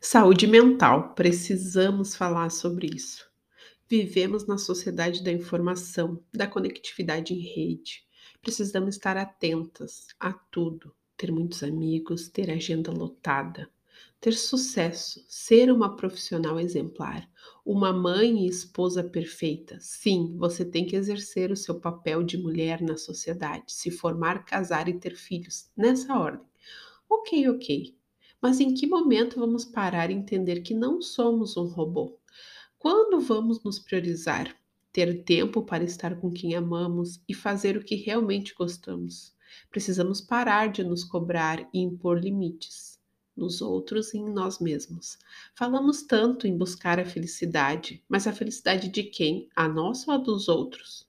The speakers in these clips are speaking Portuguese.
Saúde mental, precisamos falar sobre isso. Vivemos na sociedade da informação, da conectividade em rede. Precisamos estar atentas a tudo, ter muitos amigos, ter agenda lotada, ter sucesso, ser uma profissional exemplar, uma mãe e esposa perfeita. Sim, você tem que exercer o seu papel de mulher na sociedade, se formar, casar e ter filhos, nessa ordem. Ok, ok. Mas em que momento vamos parar e entender que não somos um robô? Quando vamos nos priorizar? Ter tempo para estar com quem amamos e fazer o que realmente gostamos. Precisamos parar de nos cobrar e impor limites nos outros e em nós mesmos. Falamos tanto em buscar a felicidade, mas a felicidade de quem? A nossa ou a dos outros?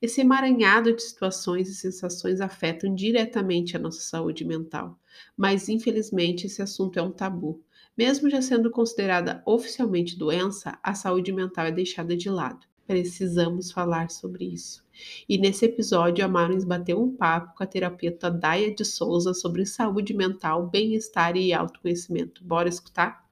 Esse emaranhado de situações e sensações afetam diretamente a nossa saúde mental, mas infelizmente esse assunto é um tabu. Mesmo já sendo considerada oficialmente doença, a saúde mental é deixada de lado. Precisamos falar sobre isso. E nesse episódio, a Marins bateu um papo com a terapeuta Daia de Souza sobre saúde mental, bem-estar e autoconhecimento. Bora escutar?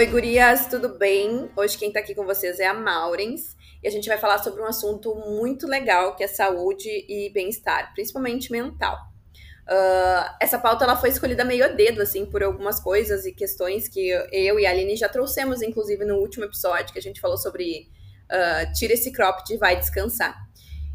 Oi, gurias, tudo bem? Hoje quem tá aqui com vocês é a Maurens e a gente vai falar sobre um assunto muito legal que é saúde e bem-estar, principalmente mental. Uh, essa pauta ela foi escolhida meio a dedo, assim, por algumas coisas e questões que eu e a Aline já trouxemos, inclusive, no último episódio, que a gente falou sobre uh, tira esse cropped e vai descansar.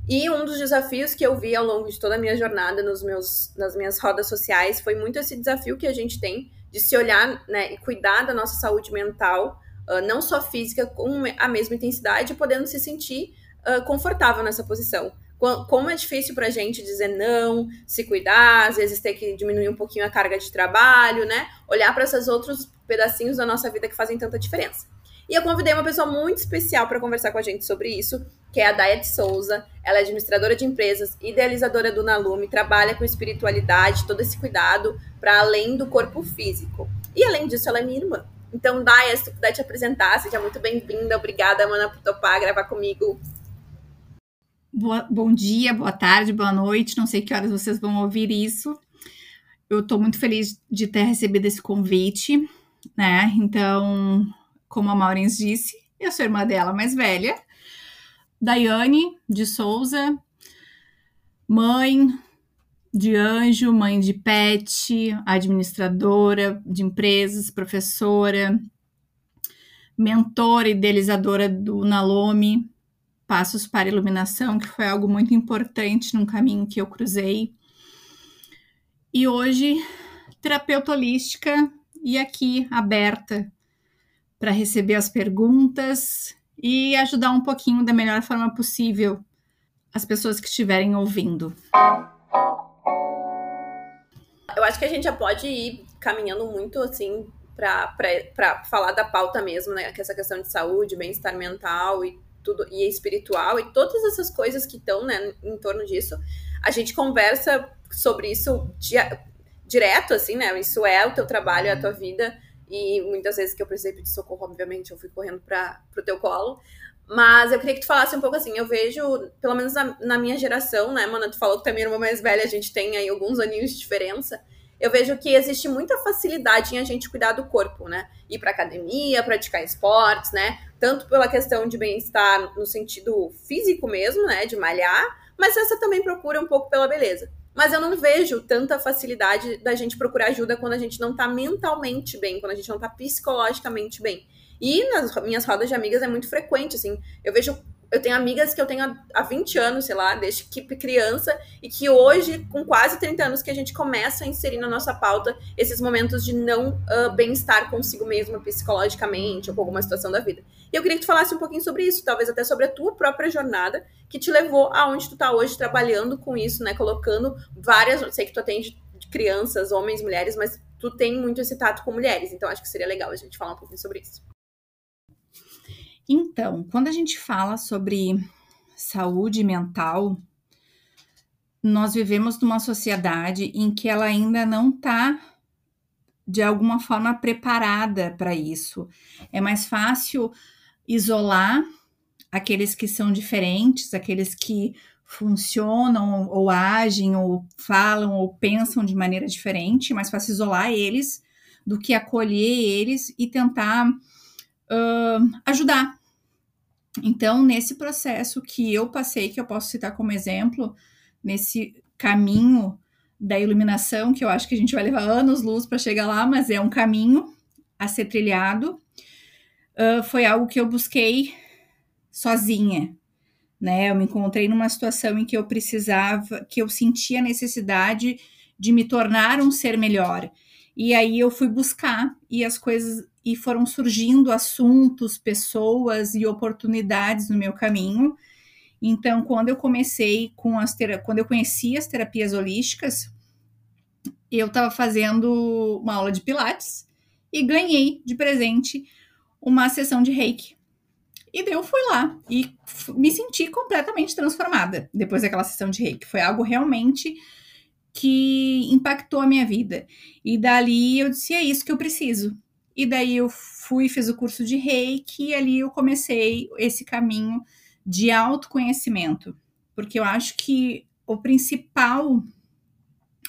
E um dos desafios que eu vi ao longo de toda a minha jornada nos meus, nas minhas rodas sociais foi muito esse desafio que a gente tem de se olhar né, e cuidar da nossa saúde mental, uh, não só física, com a mesma intensidade, podendo se sentir uh, confortável nessa posição. Como é difícil para a gente dizer não, se cuidar, às vezes ter que diminuir um pouquinho a carga de trabalho, né? Olhar para esses outros pedacinhos da nossa vida que fazem tanta diferença. E eu convidei uma pessoa muito especial para conversar com a gente sobre isso, que é a Daya de Souza. Ela é administradora de empresas, idealizadora do Nalume, trabalha com espiritualidade, todo esse cuidado para além do corpo físico. E além disso, ela é minha irmã. Então, Daya, se tu puder te apresentar, seja muito bem-vinda. Obrigada, Mana, por topar gravar comigo. Boa, bom dia, boa tarde, boa noite. Não sei que horas vocês vão ouvir isso. Eu estou muito feliz de ter recebido esse convite, né? Então, como a Maurins disse, eu sou irmã dela mais velha, Daiane de Souza, mãe de anjo, mãe de pet, administradora de empresas, professora, mentora e idealizadora do Nalome, Passos para Iluminação, que foi algo muito importante num caminho que eu cruzei. E hoje, terapeuta holística e aqui aberta para receber as perguntas e ajudar um pouquinho da melhor forma possível as pessoas que estiverem ouvindo. Eu acho que a gente já pode ir caminhando muito assim para falar da pauta mesmo, né? Que é essa questão de saúde, bem-estar mental e tudo e espiritual e todas essas coisas que estão né, em torno disso. A gente conversa sobre isso direto, assim, né? Isso é o teu trabalho, é a tua vida. E muitas vezes que eu precisei pedir socorro, obviamente, eu fui correndo para o teu colo. Mas eu queria que tu falasse um pouco assim, eu vejo, pelo menos na, na, minha geração, né, mano, tu falou que tu é minha irmã mais velha, a gente tem aí alguns aninhos de diferença. Eu vejo que existe muita facilidade em a gente cuidar do corpo, né? Ir pra academia, praticar esportes, né? Tanto pela questão de bem-estar no sentido físico mesmo, né? De malhar, mas essa também procura um pouco pela beleza. Mas eu não vejo tanta facilidade da gente procurar ajuda quando a gente não tá mentalmente bem, quando a gente não tá psicologicamente bem. E nas minhas rodas de amigas é muito frequente, assim. Eu vejo eu tenho amigas que eu tenho há 20 anos, sei lá, desde que criança, e que hoje, com quase 30 anos, que a gente começa a inserir na nossa pauta esses momentos de não uh, bem-estar consigo mesma psicologicamente ou com alguma situação da vida. E eu queria que tu falasse um pouquinho sobre isso, talvez até sobre a tua própria jornada que te levou aonde tu tá hoje trabalhando com isso, né? Colocando várias. Sei que tu atende crianças, homens, mulheres, mas tu tem muito esse tato com mulheres, então acho que seria legal a gente falar um pouquinho sobre isso. Então, quando a gente fala sobre saúde mental, nós vivemos numa sociedade em que ela ainda não está de alguma forma preparada para isso. É mais fácil isolar aqueles que são diferentes, aqueles que funcionam ou agem ou falam ou pensam de maneira diferente, é mais fácil isolar eles do que acolher eles e tentar uh, ajudar. Então, nesse processo que eu passei, que eu posso citar como exemplo, nesse caminho da iluminação, que eu acho que a gente vai levar anos-luz para chegar lá, mas é um caminho a ser trilhado, uh, foi algo que eu busquei sozinha, né? Eu me encontrei numa situação em que eu precisava, que eu sentia a necessidade de me tornar um ser melhor. E aí eu fui buscar e as coisas e foram surgindo assuntos, pessoas e oportunidades no meu caminho. Então, quando eu comecei com as quando eu conheci as terapias holísticas, eu estava fazendo uma aula de pilates e ganhei de presente uma sessão de Reiki. E daí eu fui lá e me senti completamente transformada depois daquela sessão de reiki. Foi algo realmente que impactou a minha vida. E dali eu disse: é isso que eu preciso. E daí eu fui, fiz o curso de reiki e ali eu comecei esse caminho de autoconhecimento. Porque eu acho que o principal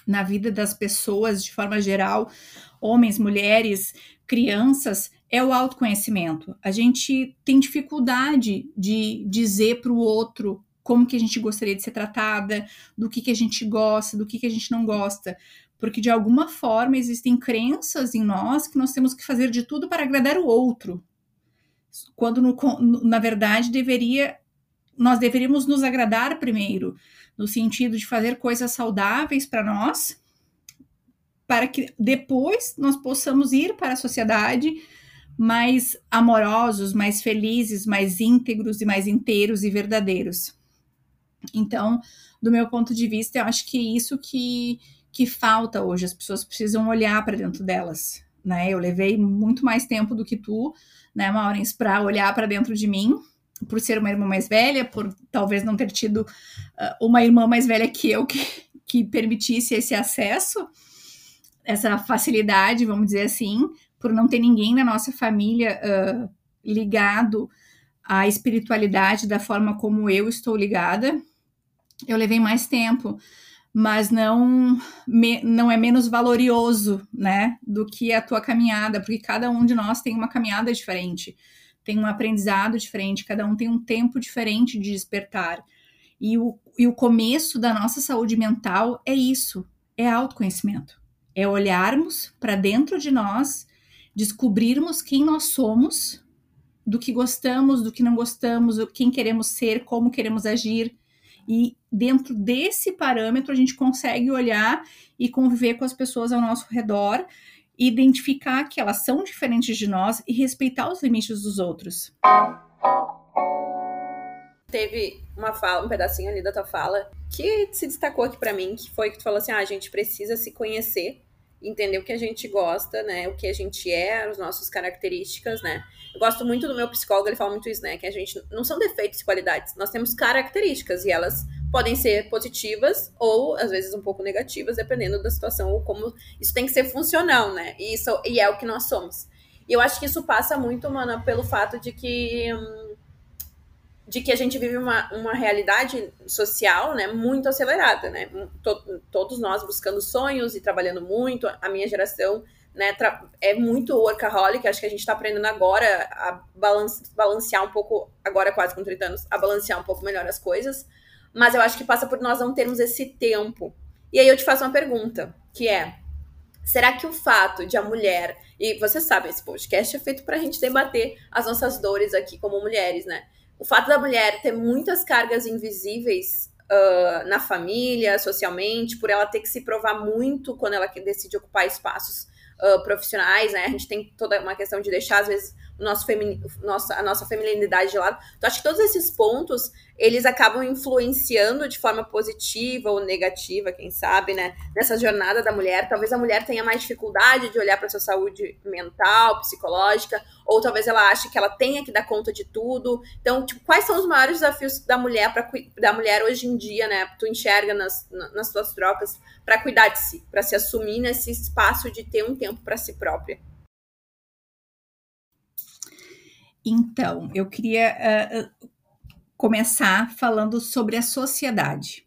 na vida das pessoas, de forma geral, homens, mulheres, crianças, é o autoconhecimento. A gente tem dificuldade de dizer para o outro como que a gente gostaria de ser tratada, do que, que a gente gosta, do que, que a gente não gosta. Porque de alguma forma existem crenças em nós que nós temos que fazer de tudo para agradar o outro. Quando no, na verdade deveria nós deveríamos nos agradar primeiro, no sentido de fazer coisas saudáveis para nós, para que depois nós possamos ir para a sociedade mais amorosos, mais felizes, mais íntegros e mais inteiros e verdadeiros. Então, do meu ponto de vista, eu acho que é isso que, que falta hoje. As pessoas precisam olhar para dentro delas. Né? Eu levei muito mais tempo do que tu, né, Maurens, para olhar para dentro de mim, por ser uma irmã mais velha, por talvez não ter tido uh, uma irmã mais velha que eu que, que permitisse esse acesso, essa facilidade, vamos dizer assim, por não ter ninguém na nossa família uh, ligado à espiritualidade da forma como eu estou ligada. Eu levei mais tempo, mas não, me, não é menos valoroso, né, do que a tua caminhada, porque cada um de nós tem uma caminhada diferente, tem um aprendizado diferente, cada um tem um tempo diferente de despertar. E o, e o começo da nossa saúde mental é isso, é autoconhecimento. É olharmos para dentro de nós descobrirmos quem nós somos, do que gostamos, do que não gostamos, quem queremos ser, como queremos agir. E dentro desse parâmetro, a gente consegue olhar e conviver com as pessoas ao nosso redor, identificar que elas são diferentes de nós e respeitar os limites dos outros. Teve uma fala, um pedacinho ali da tua fala que se destacou aqui para mim, que foi que tu falou assim: ah, a gente precisa se conhecer entender o que a gente gosta, né? O que a gente é, as nossas características, né? Eu gosto muito do meu psicólogo, ele fala muito isso, né? Que a gente não são defeitos e qualidades, nós temos características e elas podem ser positivas ou às vezes um pouco negativas, dependendo da situação ou como isso tem que ser funcional, né? E isso e é o que nós somos. E eu acho que isso passa muito, mano, pelo fato de que hum, de que a gente vive uma, uma realidade social, né, muito acelerada, né, todos nós buscando sonhos e trabalhando muito, a minha geração, né, é muito workaholic, acho que a gente está aprendendo agora a balance, balancear um pouco, agora quase com 30 anos, a balancear um pouco melhor as coisas, mas eu acho que passa por nós não termos esse tempo. E aí eu te faço uma pergunta, que é, será que o fato de a mulher, e você sabe, esse podcast é feito para a gente debater as nossas dores aqui como mulheres, né, o fato da mulher ter muitas cargas invisíveis uh, na família, socialmente, por ela ter que se provar muito quando ela decide ocupar espaços uh, profissionais, né? A gente tem toda uma questão de deixar, às vezes, o nosso nossa, a nossa feminilidade de lado. Então, acho que todos esses pontos eles acabam influenciando de forma positiva ou negativa, quem sabe, né? Nessa jornada da mulher. Talvez a mulher tenha mais dificuldade de olhar para sua saúde mental, psicológica, ou talvez ela ache que ela tenha que dar conta de tudo. Então, tipo, quais são os maiores desafios da mulher para da mulher hoje em dia, né? Tu enxerga nas, nas tuas trocas para cuidar de si, para se assumir nesse espaço de ter um tempo para si própria. Então, eu queria uh, começar falando sobre a sociedade.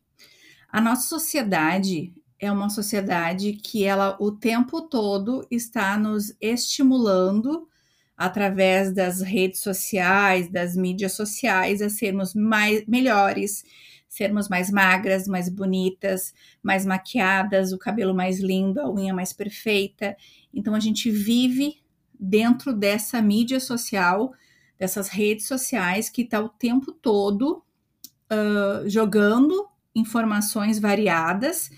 A nossa sociedade é uma sociedade que ela o tempo todo está nos estimulando através das redes sociais, das mídias sociais a sermos mais melhores, sermos mais magras, mais bonitas, mais maquiadas, o cabelo mais lindo, a unha mais perfeita. Então a gente vive dentro dessa mídia social dessas redes sociais que está o tempo todo uh, jogando informações variadas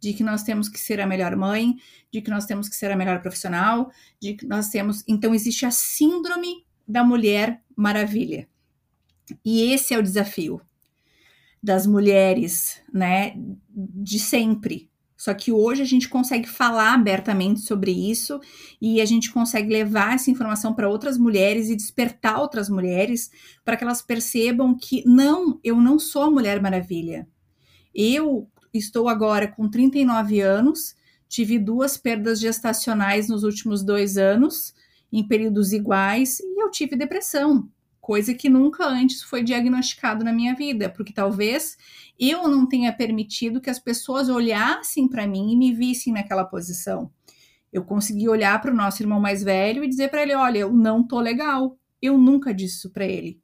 de que nós temos que ser a melhor mãe, de que nós temos que ser a melhor profissional, de que nós temos. Então, existe a síndrome da mulher maravilha. E esse é o desafio das mulheres, né, de sempre, só que hoje a gente consegue falar abertamente sobre isso e a gente consegue levar essa informação para outras mulheres e despertar outras mulheres para que elas percebam que não, eu não sou a Mulher Maravilha. Eu estou agora com 39 anos, tive duas perdas gestacionais nos últimos dois anos, em períodos iguais, e eu tive depressão coisa que nunca antes foi diagnosticado na minha vida, porque talvez eu não tenha permitido que as pessoas olhassem para mim e me vissem naquela posição. Eu consegui olhar para o nosso irmão mais velho e dizer para ele: olha, eu não tô legal. Eu nunca disse isso para ele.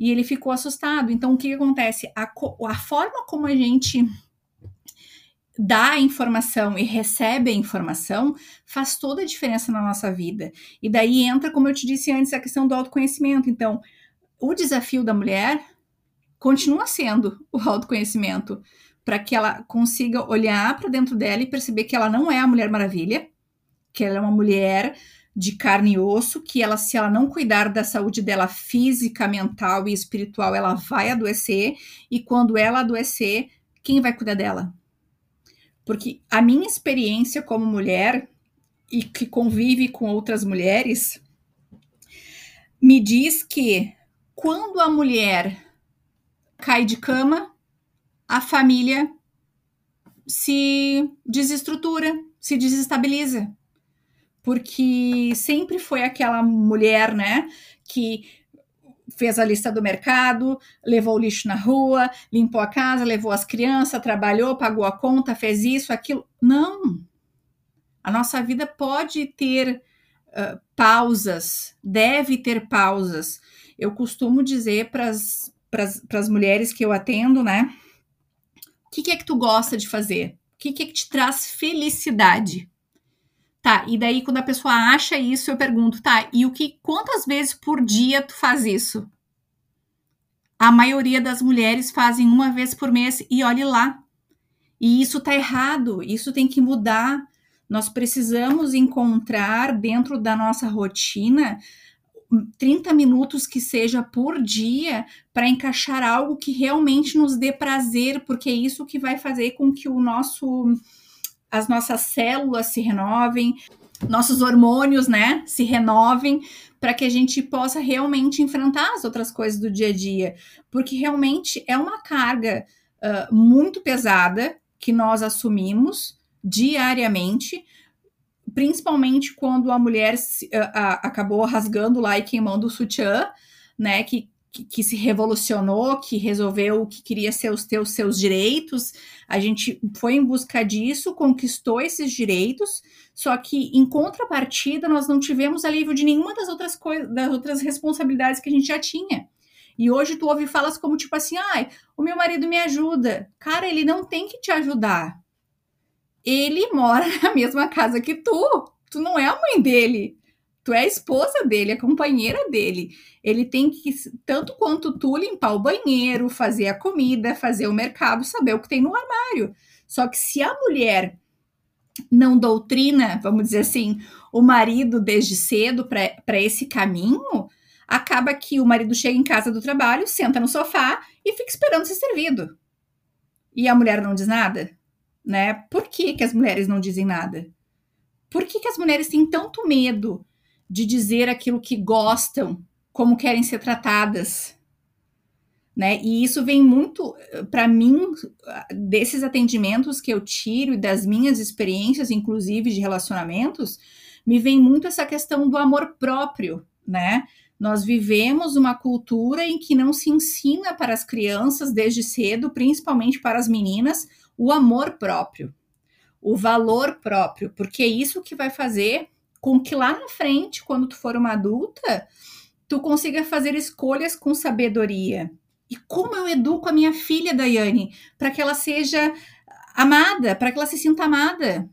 E ele ficou assustado. Então, o que, que acontece? A, a forma como a gente dá a informação e recebe a informação faz toda a diferença na nossa vida. E daí entra, como eu te disse antes, a questão do autoconhecimento. Então, o desafio da mulher continua sendo o autoconhecimento, para que ela consiga olhar para dentro dela e perceber que ela não é a Mulher Maravilha, que ela é uma mulher de carne e osso, que ela, se ela não cuidar da saúde dela física, mental e espiritual, ela vai adoecer, e quando ela adoecer, quem vai cuidar dela? Porque a minha experiência como mulher e que convive com outras mulheres me diz que quando a mulher cai de cama, a família se desestrutura, se desestabiliza. Porque sempre foi aquela mulher, né, que fez a lista do mercado, levou o lixo na rua, limpou a casa, levou as crianças, trabalhou, pagou a conta, fez isso, aquilo. Não. A nossa vida pode ter uh, pausas, deve ter pausas, eu costumo dizer para as mulheres que eu atendo, né? O que, que, é que tu gosta de fazer? O que, que é que te traz felicidade? Tá, e daí quando a pessoa acha isso, eu pergunto, tá, e o que quantas vezes por dia tu faz isso? A maioria das mulheres fazem uma vez por mês e olhe lá. E isso tá errado, isso tem que mudar. Nós precisamos encontrar dentro da nossa rotina 30 minutos que seja por dia para encaixar algo que realmente nos dê prazer, porque é isso que vai fazer com que o nosso as nossas células se renovem, nossos hormônios, né, se renovem para que a gente possa realmente enfrentar as outras coisas do dia a dia, porque realmente é uma carga uh, muito pesada que nós assumimos diariamente principalmente quando a mulher se, a, a, acabou rasgando lá e queimando o sutiã, né, que, que, que, se revolucionou, que resolveu que queria ser os teus seus direitos. A gente foi em busca disso, conquistou esses direitos, só que em contrapartida nós não tivemos alívio de nenhuma das outras coisas, das outras responsabilidades que a gente já tinha. E hoje tu ouve falas como tipo assim, ai, o meu marido me ajuda. Cara, ele não tem que te ajudar ele mora na mesma casa que tu. Tu não é a mãe dele. Tu é a esposa dele, a companheira dele. Ele tem que, tanto quanto tu, limpar o banheiro, fazer a comida, fazer o mercado, saber o que tem no armário. Só que se a mulher não doutrina, vamos dizer assim, o marido desde cedo para esse caminho, acaba que o marido chega em casa do trabalho, senta no sofá e fica esperando ser servido. E a mulher não diz nada, né? Por que, que as mulheres não dizem nada? Por que, que as mulheres têm tanto medo de dizer aquilo que gostam, como querem ser tratadas? Né? E isso vem muito, para mim, desses atendimentos que eu tiro e das minhas experiências, inclusive de relacionamentos, me vem muito essa questão do amor próprio, né? Nós vivemos uma cultura em que não se ensina para as crianças desde cedo, principalmente para as meninas, o amor próprio, o valor próprio, porque é isso que vai fazer com que lá na frente, quando tu for uma adulta, tu consiga fazer escolhas com sabedoria, e como eu educo a minha filha, Daiane, para que ela seja amada, para que ela se sinta amada.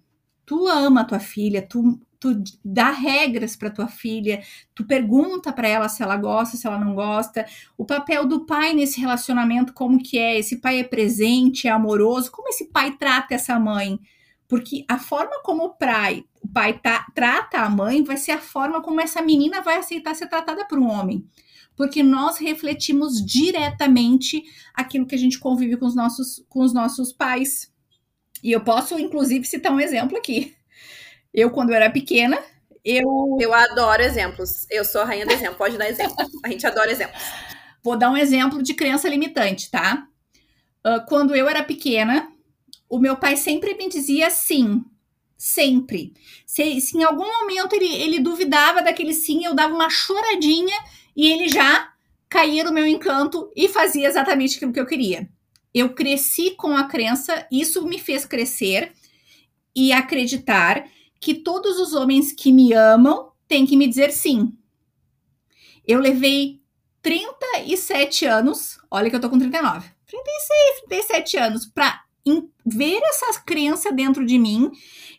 Tu ama a tua filha, tu, tu dá regras para tua filha, tu pergunta para ela se ela gosta, se ela não gosta. O papel do pai nesse relacionamento, como que é? Esse pai é presente, é amoroso? Como esse pai trata essa mãe? Porque a forma como o pai, o pai tá, trata a mãe vai ser a forma como essa menina vai aceitar ser tratada por um homem porque nós refletimos diretamente aquilo que a gente convive com os nossos, com os nossos pais. E eu posso, inclusive, citar um exemplo aqui. Eu, quando era pequena, eu. Eu adoro exemplos. Eu sou a rainha do exemplo. Pode dar exemplo. A gente adora exemplos. Vou dar um exemplo de crença limitante, tá? Uh, quando eu era pequena, o meu pai sempre me dizia sim. Sempre. Se, se em algum momento ele, ele duvidava daquele sim, eu dava uma choradinha e ele já caía no meu encanto e fazia exatamente aquilo que eu queria. Eu cresci com a crença, isso me fez crescer e acreditar que todos os homens que me amam têm que me dizer sim. Eu levei 37 anos, olha que eu tô com 39, 36, 37 anos para ver essa crença dentro de mim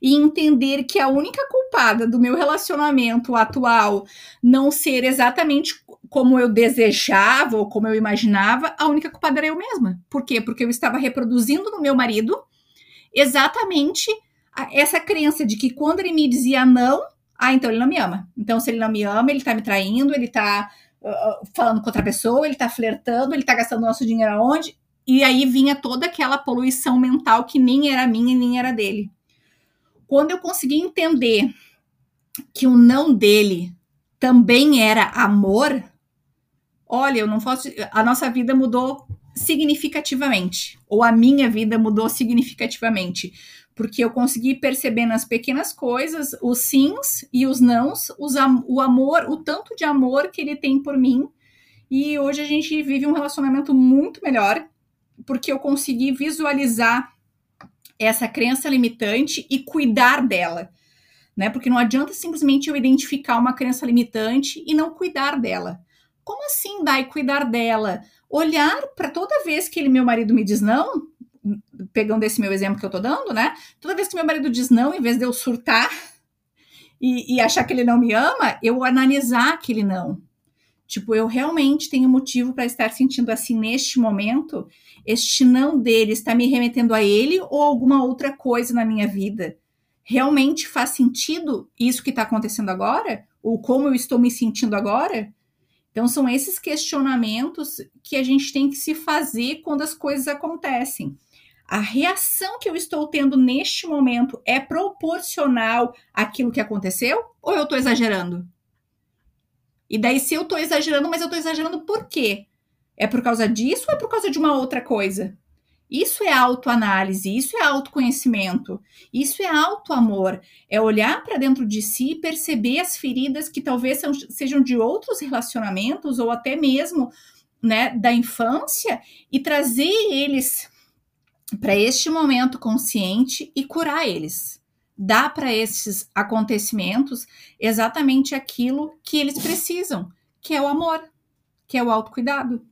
e entender que a única culpada do meu relacionamento atual não ser exatamente como eu desejava ou como eu imaginava, a única culpada era eu mesma. Por quê? Porque eu estava reproduzindo no meu marido exatamente essa crença de que quando ele me dizia não, ah, então ele não me ama. Então, se ele não me ama, ele tá me traindo, ele tá uh, falando com outra pessoa, ele tá flertando, ele tá gastando nosso dinheiro aonde? E aí vinha toda aquela poluição mental que nem era minha e nem era dele. Quando eu consegui entender que o não dele também era amor, olha, eu não posso. A nossa vida mudou significativamente, ou a minha vida mudou significativamente, porque eu consegui perceber nas pequenas coisas os sims e os nãos, os, o amor, o tanto de amor que ele tem por mim. E hoje a gente vive um relacionamento muito melhor, porque eu consegui visualizar essa crença limitante e cuidar dela. Né? Porque não adianta simplesmente eu identificar uma crença limitante e não cuidar dela. Como assim, Dai, cuidar dela? Olhar para toda vez que ele, meu marido me diz não, pegando esse meu exemplo que eu tô dando, né? Toda vez que meu marido diz não, em vez de eu surtar e, e achar que ele não me ama, eu analisar aquele não. Tipo, eu realmente tenho motivo para estar sentindo assim neste momento. Este não dele está me remetendo a ele ou alguma outra coisa na minha vida? Realmente faz sentido isso que está acontecendo agora? Ou como eu estou me sentindo agora? Então, são esses questionamentos que a gente tem que se fazer quando as coisas acontecem. A reação que eu estou tendo neste momento é proporcional àquilo que aconteceu? Ou eu estou exagerando? E daí, se eu estou exagerando, mas eu estou exagerando por quê? É por causa disso ou é por causa de uma outra coisa? Isso é autoanálise, isso é autoconhecimento, isso é autoamor. É olhar para dentro de si e perceber as feridas que talvez são, sejam de outros relacionamentos ou até mesmo né, da infância e trazer eles para este momento consciente e curar eles. Dar para esses acontecimentos exatamente aquilo que eles precisam, que é o amor, que é o autocuidado.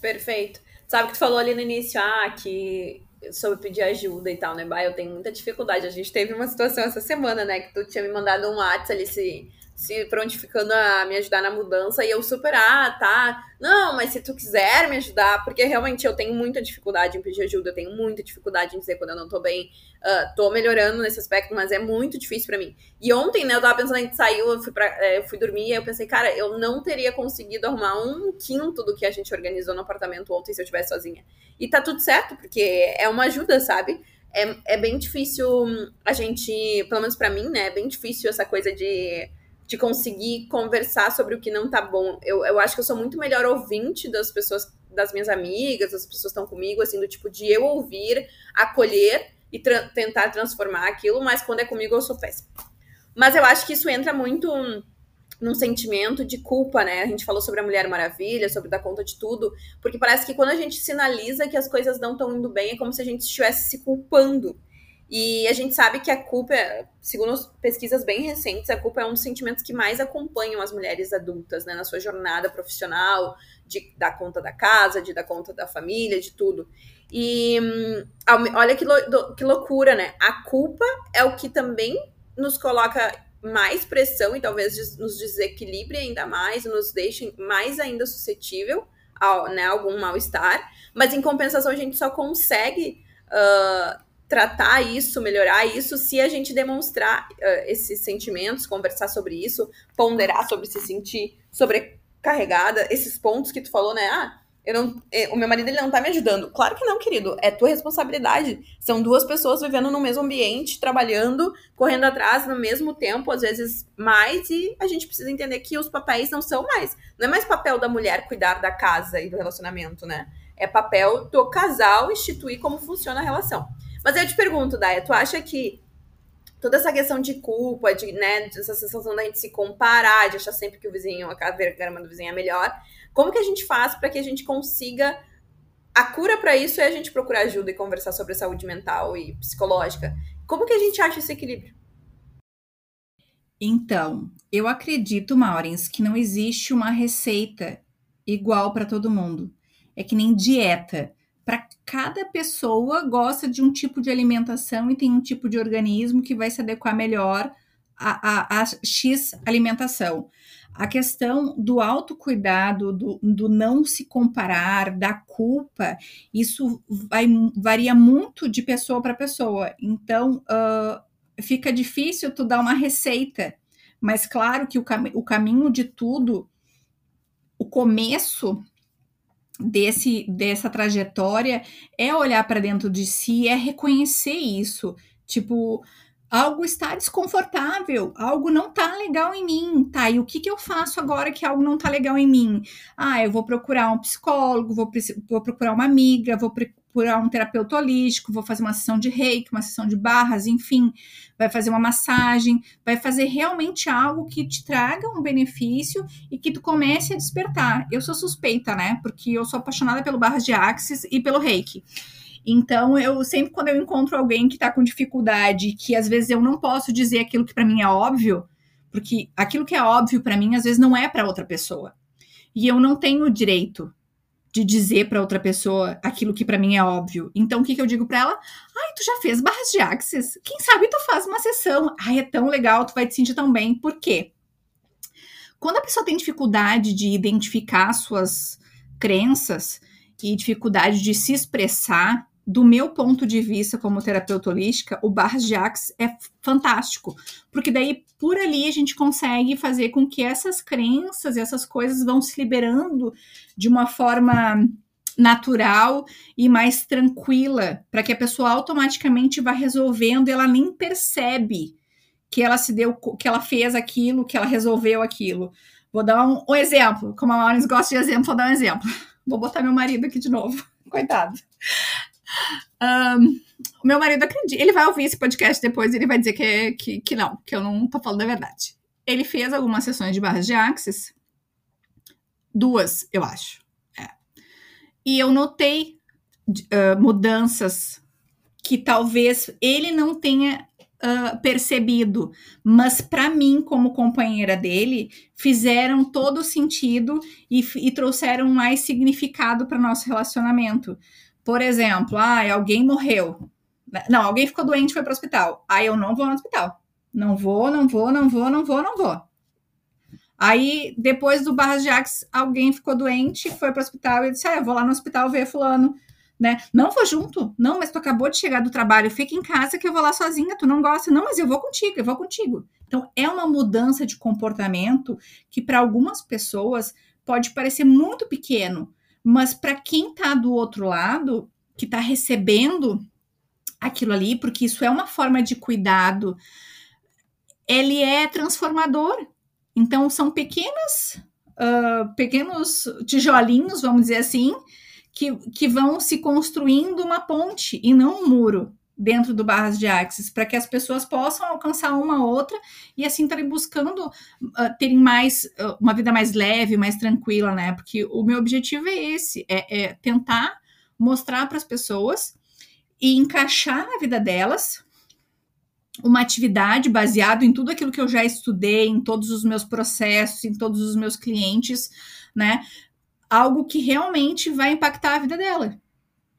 Perfeito. Sabe que tu falou ali no início, ah, que sobre pedir ajuda e tal, né? Bah, eu tenho muita dificuldade. A gente teve uma situação essa semana, né? Que tu tinha me mandado um WhatsApp ali se, se prontificando a me ajudar na mudança e eu super, ah, tá, não, mas se tu quiser me ajudar, porque realmente eu tenho muita dificuldade em pedir ajuda, eu tenho muita dificuldade em dizer quando eu não tô bem, uh, tô melhorando nesse aspecto, mas é muito difícil para mim. E ontem, né, eu tava pensando, a gente saiu, eu fui, pra, é, eu fui dormir, e eu pensei, cara, eu não teria conseguido arrumar um quinto do que a gente organizou no apartamento ontem se eu tivesse sozinha. E tá tudo certo, porque é uma ajuda, sabe? É, é bem difícil a gente, pelo menos para mim, né, é bem difícil essa coisa de de conseguir conversar sobre o que não tá bom. Eu, eu acho que eu sou muito melhor ouvinte das pessoas, das minhas amigas, das pessoas que estão comigo, assim, do tipo de eu ouvir, acolher e tra tentar transformar aquilo, mas quando é comigo eu sou péssima. Mas eu acho que isso entra muito num sentimento de culpa, né? A gente falou sobre a Mulher Maravilha, sobre dar conta de tudo, porque parece que quando a gente sinaliza que as coisas não estão indo bem, é como se a gente estivesse se culpando. E a gente sabe que a culpa, segundo pesquisas bem recentes, a culpa é um dos sentimentos que mais acompanham as mulheres adultas, né, na sua jornada profissional, de dar conta da casa, de dar conta da família, de tudo. E hum, olha que, lo, que loucura, né? A culpa é o que também nos coloca mais pressão e talvez nos desequilibre ainda mais, nos deixe mais ainda suscetível a né, algum mal-estar. Mas em compensação, a gente só consegue uh, tratar isso, melhorar isso, se a gente demonstrar uh, esses sentimentos, conversar sobre isso, ponderar sobre se sentir sobrecarregada, esses pontos que tu falou, né? Ah, eu não, eh, o meu marido ele não tá me ajudando. Claro que não, querido. É tua responsabilidade. São duas pessoas vivendo no mesmo ambiente, trabalhando, correndo atrás no mesmo tempo, às vezes mais, e a gente precisa entender que os papéis não são mais. Não é mais papel da mulher cuidar da casa e do relacionamento, né? É papel do casal instituir como funciona a relação. Mas eu te pergunto, Daya, tu acha que toda essa questão de culpa, de, né, essa sensação da gente se comparar, de achar sempre que o vizinho, a grama do vizinho é melhor, como que a gente faz para que a gente consiga a cura para isso é a gente procurar ajuda e conversar sobre saúde mental e psicológica. Como que a gente acha esse equilíbrio? Então, eu acredito, Maurins, que não existe uma receita igual para todo mundo. É que nem dieta para cada pessoa gosta de um tipo de alimentação e tem um tipo de organismo que vai se adequar melhor a, a, a X alimentação. A questão do autocuidado, do, do não se comparar, da culpa, isso vai, varia muito de pessoa para pessoa. Então, uh, fica difícil tu dar uma receita. Mas claro que o, cam o caminho de tudo, o começo desse dessa trajetória é olhar para dentro de si, é reconhecer isso. Tipo, algo está desconfortável, algo não tá legal em mim, tá? E o que, que eu faço agora que algo não tá legal em mim? Ah, eu vou procurar um psicólogo, vou, vou procurar uma amiga, vou procurar um terapeuta holístico, vou fazer uma sessão de reiki, uma sessão de barras, enfim, vai fazer uma massagem, vai fazer realmente algo que te traga um benefício e que tu comece a despertar. Eu sou suspeita, né? Porque eu sou apaixonada pelo barras de axis e pelo reiki. Então, eu sempre quando eu encontro alguém que tá com dificuldade, que às vezes eu não posso dizer aquilo que para mim é óbvio, porque aquilo que é óbvio para mim às vezes não é para outra pessoa. E eu não tenho o direito de dizer para outra pessoa aquilo que para mim é óbvio. Então, o que, que eu digo para ela? Ai, tu já fez barras de axis? Quem sabe tu faz uma sessão. Ai, é tão legal, tu vai te sentir tão bem. Por quê? Quando a pessoa tem dificuldade de identificar suas crenças e dificuldade de se expressar, do meu ponto de vista como terapeuta holística, o Barras de Axis é fantástico, porque daí por ali a gente consegue fazer com que essas crenças essas coisas vão se liberando de uma forma natural e mais tranquila, para que a pessoa automaticamente vá resolvendo ela nem percebe que ela se deu, que ela fez aquilo, que ela resolveu aquilo. Vou dar um, um exemplo, como a Maureen gosta de exemplo, vou dar um exemplo. Vou botar meu marido aqui de novo, coitado. Um, meu marido acredita, ele vai ouvir esse podcast depois ele vai dizer que, que, que não, que eu não tô falando a verdade. Ele fez algumas sessões de barras de axis, duas, eu acho. É. E eu notei uh, mudanças que talvez ele não tenha uh, percebido, mas para mim, como companheira dele, fizeram todo sentido e, e trouxeram mais significado para nosso relacionamento. Por exemplo, ah, alguém morreu. Não, alguém ficou doente e foi para o hospital. Aí eu não vou no hospital. Não vou, não vou, não vou, não vou, não vou. Aí, depois do Barras de Axis, alguém ficou doente, foi para o hospital e disse: Ah, eu vou lá no hospital ver Fulano. Né? Não vou junto. Não, mas tu acabou de chegar do trabalho, fica em casa que eu vou lá sozinha, tu não gosta. Não, mas eu vou contigo, eu vou contigo. Então, é uma mudança de comportamento que para algumas pessoas pode parecer muito pequeno, mas para quem está do outro lado, que está recebendo aquilo ali, porque isso é uma forma de cuidado, ele é transformador. Então, são pequenas, uh, pequenos tijolinhos, vamos dizer assim, que, que vão se construindo uma ponte e não um muro dentro do Barras de Axis, para que as pessoas possam alcançar uma outra e assim estarem buscando uh, terem mais uh, uma vida mais leve, mais tranquila, né? Porque o meu objetivo é esse, é, é tentar mostrar para as pessoas e encaixar na vida delas uma atividade baseado em tudo aquilo que eu já estudei, em todos os meus processos, em todos os meus clientes, né? Algo que realmente vai impactar a vida dela,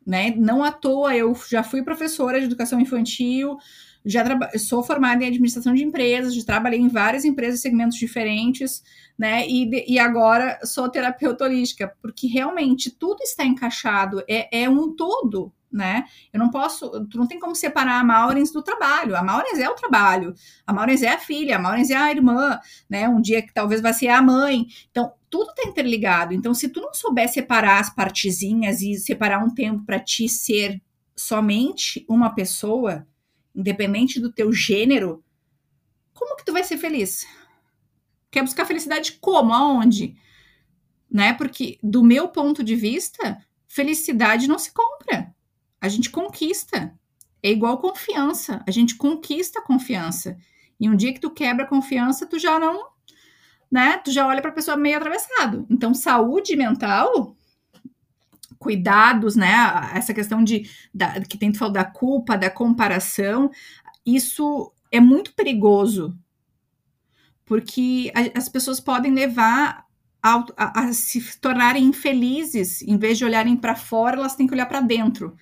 né? Não à toa eu já fui professora de educação infantil, já sou formada em administração de empresas, já trabalhei em várias empresas, segmentos diferentes, né? E, e agora sou terapeuta holística, porque realmente tudo está encaixado, é, é um todo, né? Eu não posso, tu não tem como separar a Maurens do trabalho. A Maurens é o trabalho, a Maurens é a filha, a Maurens é a irmã, né? Um dia que talvez vai ser a mãe. Então, tudo tá interligado. Então, se tu não souber separar as partezinhas e separar um tempo para ti ser somente uma pessoa, independente do teu gênero, como que tu vai ser feliz? Quer buscar felicidade como? Aonde? Né? Porque do meu ponto de vista, felicidade não se compra a gente conquista. É igual confiança. A gente conquista a confiança. E um dia que tu quebra a confiança, tu já não, né? Tu já olha para a pessoa meio atravessado. Então, saúde mental, cuidados, né? Essa questão de da, que tem falar da culpa, da comparação, isso é muito perigoso, porque a, as pessoas podem levar a, a, a, se tornarem infelizes, em vez de olharem para fora, elas têm que olhar para dentro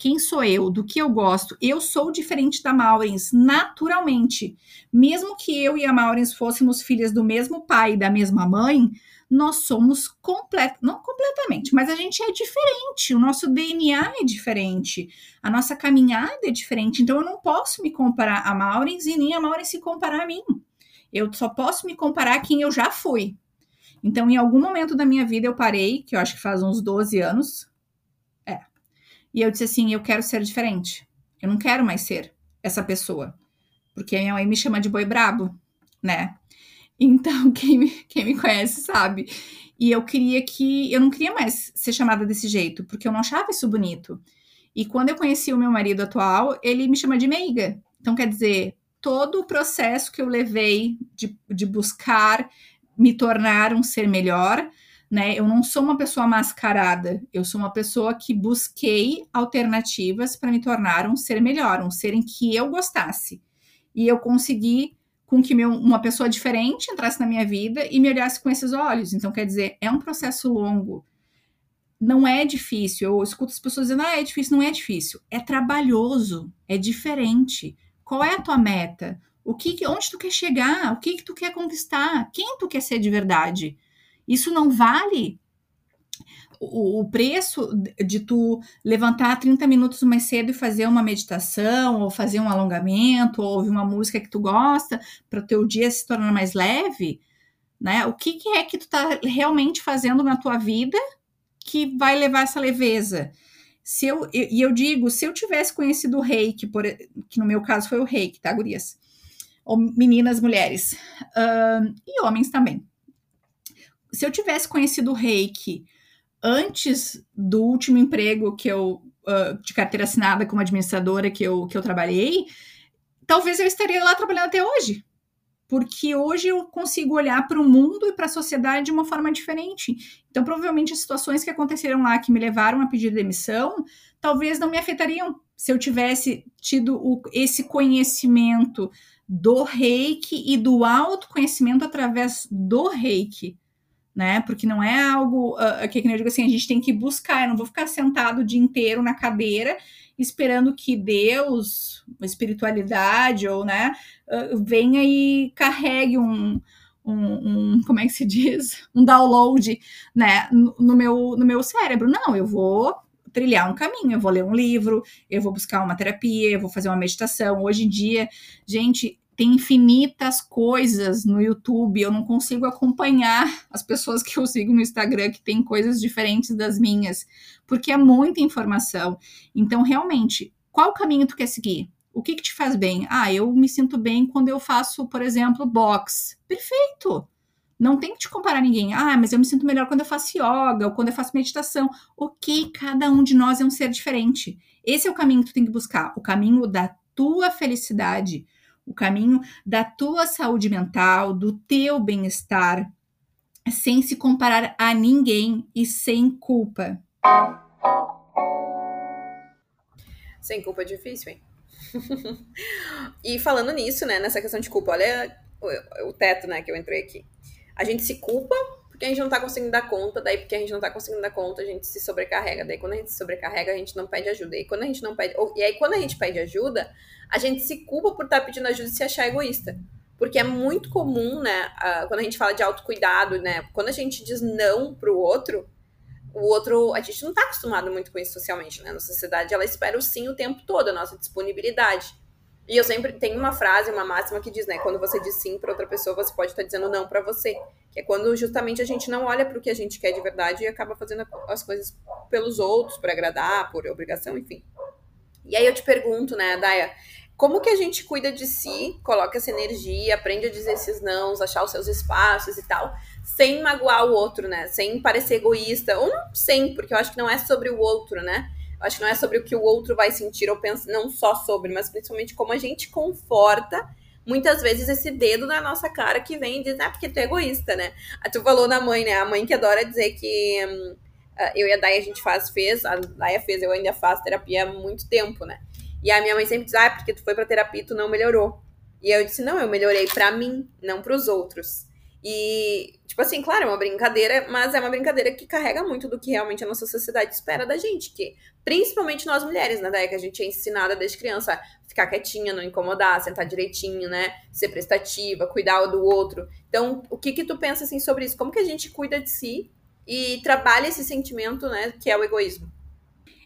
quem sou eu, do que eu gosto. Eu sou diferente da Maurens, naturalmente. Mesmo que eu e a Maurens fôssemos filhas do mesmo pai e da mesma mãe, nós somos complet não completamente, mas a gente é diferente, o nosso DNA é diferente, a nossa caminhada é diferente, então eu não posso me comparar a Maurens e nem a Maurens se comparar a mim. Eu só posso me comparar a quem eu já fui. Então, em algum momento da minha vida eu parei, que eu acho que faz uns 12 anos, e eu disse assim: eu quero ser diferente. Eu não quero mais ser essa pessoa. Porque a minha mãe me chama de boi brabo, né? Então, quem me, quem me conhece sabe. E eu queria que. Eu não queria mais ser chamada desse jeito, porque eu não achava isso bonito. E quando eu conheci o meu marido atual, ele me chama de meiga. Então, quer dizer, todo o processo que eu levei de, de buscar me tornar um ser melhor, né? Eu não sou uma pessoa mascarada, eu sou uma pessoa que busquei alternativas para me tornar um ser melhor, um ser em que eu gostasse. E eu consegui com que meu, uma pessoa diferente entrasse na minha vida e me olhasse com esses olhos. Então, quer dizer, é um processo longo. Não é difícil. Eu escuto as pessoas dizendo, ah, é difícil. Não é difícil. É trabalhoso. É diferente. Qual é a tua meta? O que, onde tu quer chegar? O que, que tu quer conquistar? Quem tu quer ser de verdade? Isso não vale o, preço de tu levantar 30 minutos mais cedo e fazer uma meditação, ou fazer um alongamento, ou ouvir uma música que tu gosta, para o teu dia se tornar mais leve, né? O que, que é que tu tá realmente fazendo na tua vida que vai levar essa leveza? Se eu, e eu digo, se eu tivesse conhecido o reiki, por, que no meu caso foi o reiki, tá, gurias? Ou meninas, mulheres, uh, e homens também se eu tivesse conhecido o reiki antes do último emprego que eu uh, de carteira assinada como administradora que eu, que eu trabalhei, talvez eu estaria lá trabalhando até hoje. Porque hoje eu consigo olhar para o mundo e para a sociedade de uma forma diferente. Então, provavelmente, as situações que aconteceram lá que me levaram a pedir demissão, talvez não me afetariam se eu tivesse tido o, esse conhecimento do reiki e do autoconhecimento através do reiki né? Porque não é algo uh, que, eu digo assim, a gente tem que buscar. Eu não vou ficar sentado o dia inteiro na cadeira esperando que Deus, a espiritualidade ou, né, uh, venha e carregue um, um, um, como é que se diz? Um download, né, no, no, meu, no meu cérebro. Não, eu vou trilhar um caminho, eu vou ler um livro, eu vou buscar uma terapia, eu vou fazer uma meditação. Hoje em dia, gente, tem infinitas coisas no YouTube, eu não consigo acompanhar as pessoas que eu sigo no Instagram que tem coisas diferentes das minhas, porque é muita informação. Então, realmente, qual caminho tu quer seguir? O que, que te faz bem? Ah, eu me sinto bem quando eu faço, por exemplo, box. Perfeito! Não tem que te comparar ninguém. Ah, mas eu me sinto melhor quando eu faço yoga ou quando eu faço meditação. Ok, cada um de nós é um ser diferente. Esse é o caminho que tu tem que buscar, o caminho da tua felicidade, o caminho da tua saúde mental, do teu bem-estar, sem se comparar a ninguém e sem culpa. Sem culpa é difícil, hein? e falando nisso, né, nessa questão de culpa, olha o, teto, né, que eu entrei aqui a gente se culpa porque a gente não tá conseguindo dar conta, daí porque a gente não tá conseguindo dar conta, a gente se sobrecarrega. Daí quando a gente se sobrecarrega, a gente não pede ajuda. E quando a gente não pede, ou, e aí quando a gente pede ajuda, a gente se culpa por estar tá pedindo ajuda e se achar egoísta. Porque é muito comum, né, uh, quando a gente fala de autocuidado, né, quando a gente diz não pro outro, o outro, a gente não tá acostumado muito com isso socialmente, né? Na sociedade, ela espera o sim o tempo todo, a nossa disponibilidade. E eu sempre tenho uma frase, uma máxima que diz, né? Quando você diz sim para outra pessoa, você pode estar dizendo não para você. Que é quando justamente a gente não olha para o que a gente quer de verdade e acaba fazendo as coisas pelos outros, para agradar, por obrigação, enfim. E aí eu te pergunto, né, Daya, como que a gente cuida de si, coloca essa energia, aprende a dizer esses nãos, achar os seus espaços e tal, sem magoar o outro, né? Sem parecer egoísta, ou não sem, porque eu acho que não é sobre o outro, né? Acho que não é sobre o que o outro vai sentir ou pensar, não só sobre, mas principalmente como a gente conforta muitas vezes esse dedo na nossa cara que vem e diz, ah, porque tu é egoísta, né? Ah, tu falou na mãe, né? A mãe que adora dizer que hum, ah, eu e a Daya a gente faz, fez, a Daya fez, eu ainda faço terapia há muito tempo, né? E a minha mãe sempre diz, ah, porque tu foi pra terapia e tu não melhorou. E eu disse, não, eu melhorei para mim, não para os outros. E, tipo assim, claro, é uma brincadeira, mas é uma brincadeira que carrega muito do que realmente a nossa sociedade espera da gente, que principalmente nós mulheres, né, daí que a gente é ensinada desde criança a ficar quietinha, não incomodar, sentar direitinho, né, ser prestativa, cuidar do outro. Então, o que que tu pensa assim sobre isso? Como que a gente cuida de si e trabalha esse sentimento, né, que é o egoísmo?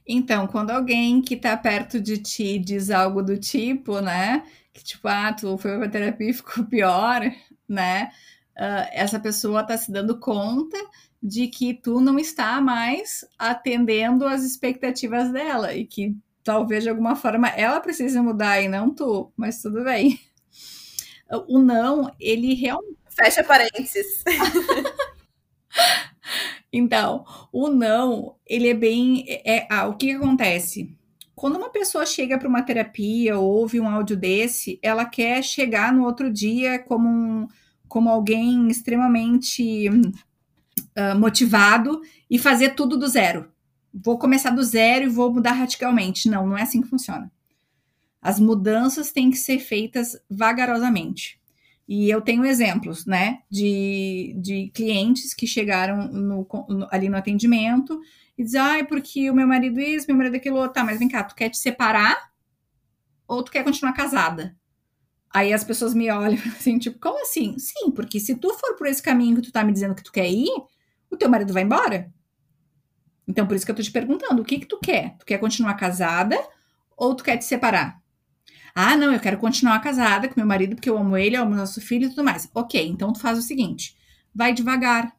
Então, quando alguém que tá perto de ti diz algo do tipo, né, que tipo, ah, tu foi pra terapia e ficou pior, né, uh, essa pessoa está se dando conta de que tu não está mais atendendo às expectativas dela e que talvez de alguma forma ela precise mudar e não tu, mas tudo bem. O não, ele realmente. Fecha parênteses. então, o não, ele é bem. É, ah, o que, que acontece? Quando uma pessoa chega para uma terapia ou ouve um áudio desse, ela quer chegar no outro dia como um como alguém extremamente uh, motivado e fazer tudo do zero. Vou começar do zero e vou mudar radicalmente. Não, não é assim que funciona. As mudanças têm que ser feitas vagarosamente. E eu tenho exemplos, né, de, de clientes que chegaram no, no, ali no atendimento e dizem, ah, é porque o meu marido isso, meu marido aquilo, tá, mas vem cá, tu quer te separar ou tu quer continuar casada? Aí as pessoas me olham assim, tipo, como assim? Sim, porque se tu for por esse caminho que tu tá me dizendo que tu quer ir, o teu marido vai embora. Então, por isso que eu tô te perguntando, o que que tu quer? Tu quer continuar casada ou tu quer te separar? Ah, não, eu quero continuar casada com meu marido porque eu amo ele, eu amo nosso filho e tudo mais. Ok, então tu faz o seguinte, vai devagar.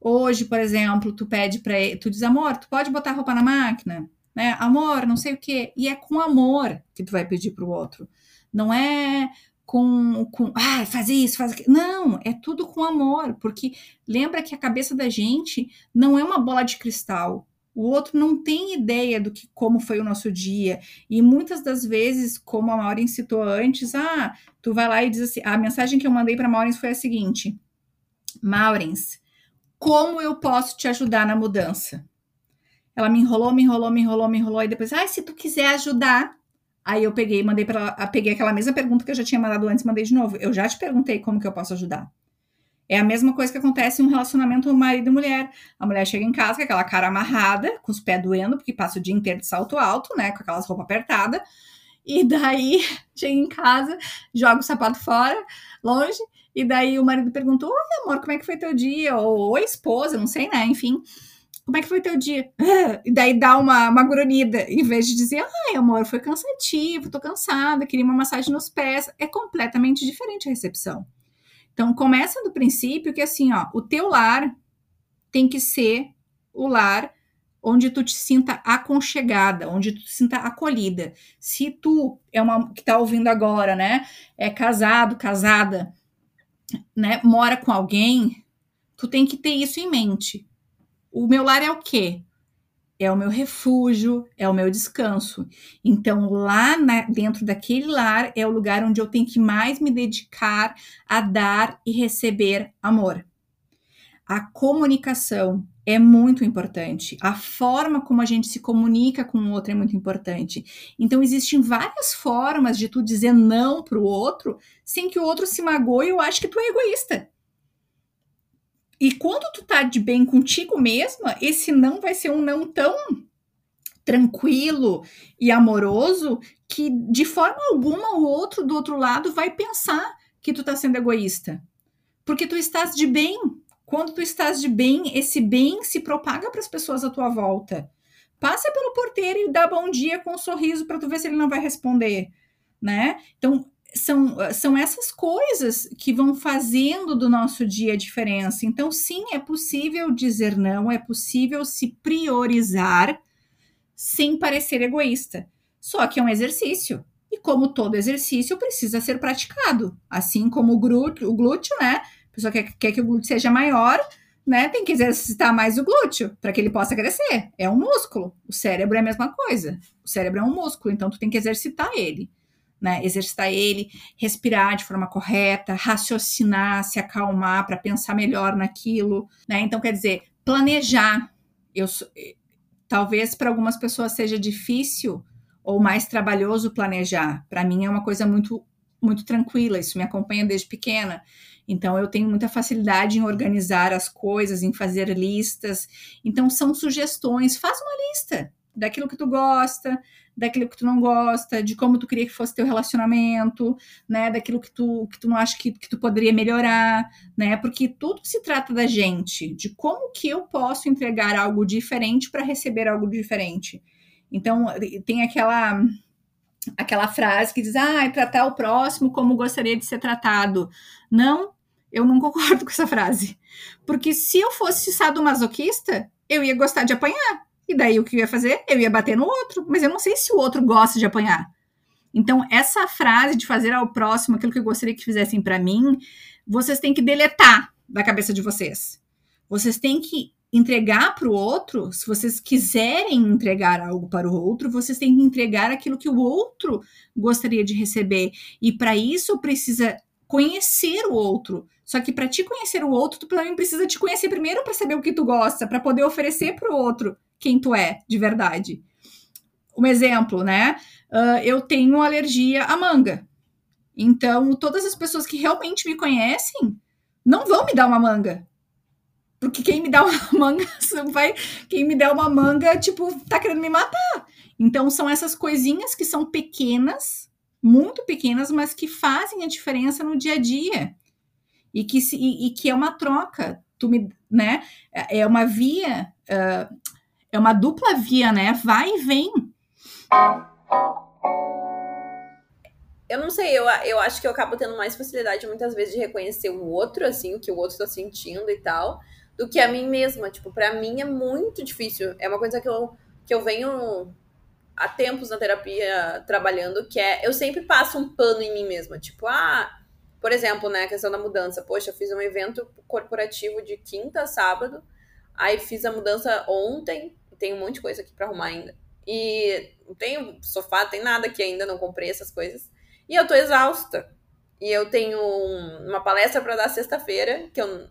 Hoje, por exemplo, tu pede para ele, tu diz, amor, tu pode botar roupa na máquina? Né? Amor, não sei o quê. E é com amor que tu vai pedir pro outro. Não é com, com ah, faz isso, faz aquilo. Não, é tudo com amor, porque lembra que a cabeça da gente não é uma bola de cristal. O outro não tem ideia do que como foi o nosso dia. E muitas das vezes, como a Maureen citou antes, ah, tu vai lá e diz assim: a mensagem que eu mandei para Maureen foi a seguinte: Maurens, como eu posso te ajudar na mudança? Ela me enrolou, me enrolou, me enrolou, me enrolou, e depois, ah, se tu quiser ajudar, Aí eu peguei, mandei para peguei aquela mesma pergunta que eu já tinha mandado antes, mandei de novo. Eu já te perguntei como que eu posso ajudar. É a mesma coisa que acontece em um relacionamento marido e mulher. A mulher chega em casa com aquela cara amarrada, com os pés doendo, porque passa o dia inteiro de salto alto, né, com aquelas roupas apertadas. E daí chega em casa, joga o sapato fora, longe, E daí o marido perguntou: Oi, amor, como é que foi teu dia? Ou oi, esposa, não sei, né? Enfim. Como é que foi teu dia? E daí dá uma, uma grunhida, em vez de dizer, ai, amor, foi cansativo, tô cansada, queria uma massagem nos pés. É completamente diferente a recepção. Então, começa do princípio que, assim, ó, o teu lar tem que ser o lar onde tu te sinta aconchegada, onde tu te sinta acolhida. Se tu é uma que tá ouvindo agora, né, é casado, casada, né, mora com alguém, tu tem que ter isso em mente. O meu lar é o quê? É o meu refúgio, é o meu descanso. Então, lá na, dentro daquele lar é o lugar onde eu tenho que mais me dedicar a dar e receber amor. A comunicação, é muito importante. A forma como a gente se comunica com o outro é muito importante. Então, existem várias formas de tu dizer não para o outro sem que o outro se magoe ou ache que tu é egoísta. E quando tu tá de bem contigo mesma, esse não vai ser um não tão tranquilo e amoroso que de forma alguma o outro do outro lado vai pensar que tu tá sendo egoísta. Porque tu estás de bem quando tu estás de bem, esse bem se propaga para as pessoas à tua volta. Passa pelo porteiro e dá bom dia com um sorriso para tu ver se ele não vai responder, né? Então, são, são essas coisas que vão fazendo do nosso dia a diferença. Então, sim, é possível dizer não, é possível se priorizar sem parecer egoísta. Só que é um exercício. E como todo exercício, precisa ser praticado. Assim como o glúteo, o glúteo né? A pessoa quer, quer que o glúteo seja maior, né? Tem que exercitar mais o glúteo para que ele possa crescer. É um músculo. O cérebro é a mesma coisa. O cérebro é um músculo, então tu tem que exercitar ele. Né, exercitar ele, respirar de forma correta, raciocinar, se acalmar para pensar melhor naquilo, né? Então quer dizer, planejar. Eu talvez para algumas pessoas seja difícil ou mais trabalhoso planejar. Para mim é uma coisa muito muito tranquila, isso me acompanha desde pequena. Então, eu tenho muita facilidade em organizar as coisas, em fazer listas. Então, são sugestões. Faz uma lista daquilo que tu gosta, daquilo que tu não gosta, de como tu queria que fosse teu relacionamento, né? Daquilo que tu, que tu não acha que, que tu poderia melhorar, né? Porque tudo se trata da gente, de como que eu posso entregar algo diferente para receber algo diferente. Então, tem aquela aquela frase que diz, ah, tratar o próximo como gostaria de ser tratado. Não, eu não concordo com essa frase. Porque se eu fosse sadomasoquista, eu ia gostar de apanhar. E daí o que eu ia fazer? Eu ia bater no outro. Mas eu não sei se o outro gosta de apanhar. Então, essa frase de fazer ao próximo aquilo que eu gostaria que fizessem para mim, vocês têm que deletar da cabeça de vocês. Vocês têm que entregar para o outro, se vocês quiserem entregar algo para o outro, vocês têm que entregar aquilo que o outro gostaria de receber. E para isso precisa conhecer o outro. Só que para te conhecer o outro, tu também precisa te conhecer primeiro para saber o que tu gosta, para poder oferecer para o outro quem tu é de verdade. Um exemplo, né? Uh, eu tenho alergia à manga. Então, todas as pessoas que realmente me conhecem não vão me dar uma manga. Porque quem me dá uma manga vai. Quem me der uma manga, tipo, tá querendo me matar. Então, são essas coisinhas que são pequenas, muito pequenas, mas que fazem a diferença no dia a dia e que, se, e, e que é uma troca. Tu me, né? É, é uma via, uh, é uma dupla via, né? Vai e vem. Eu não sei, eu, eu acho que eu acabo tendo mais facilidade muitas vezes de reconhecer o outro, assim, o que o outro está sentindo e tal, do que a mim mesma. Tipo, para mim é muito difícil. É uma coisa que eu, que eu venho há tempos na terapia trabalhando, que é eu sempre passo um pano em mim mesma. Tipo, ah, por exemplo, né, a questão da mudança. Poxa, eu fiz um evento corporativo de quinta a sábado, aí fiz a mudança ontem, tem um monte de coisa aqui para arrumar ainda. E não tenho sofá, tem nada aqui ainda, não comprei essas coisas. E eu tô exausta. E eu tenho uma palestra para dar sexta-feira, que eu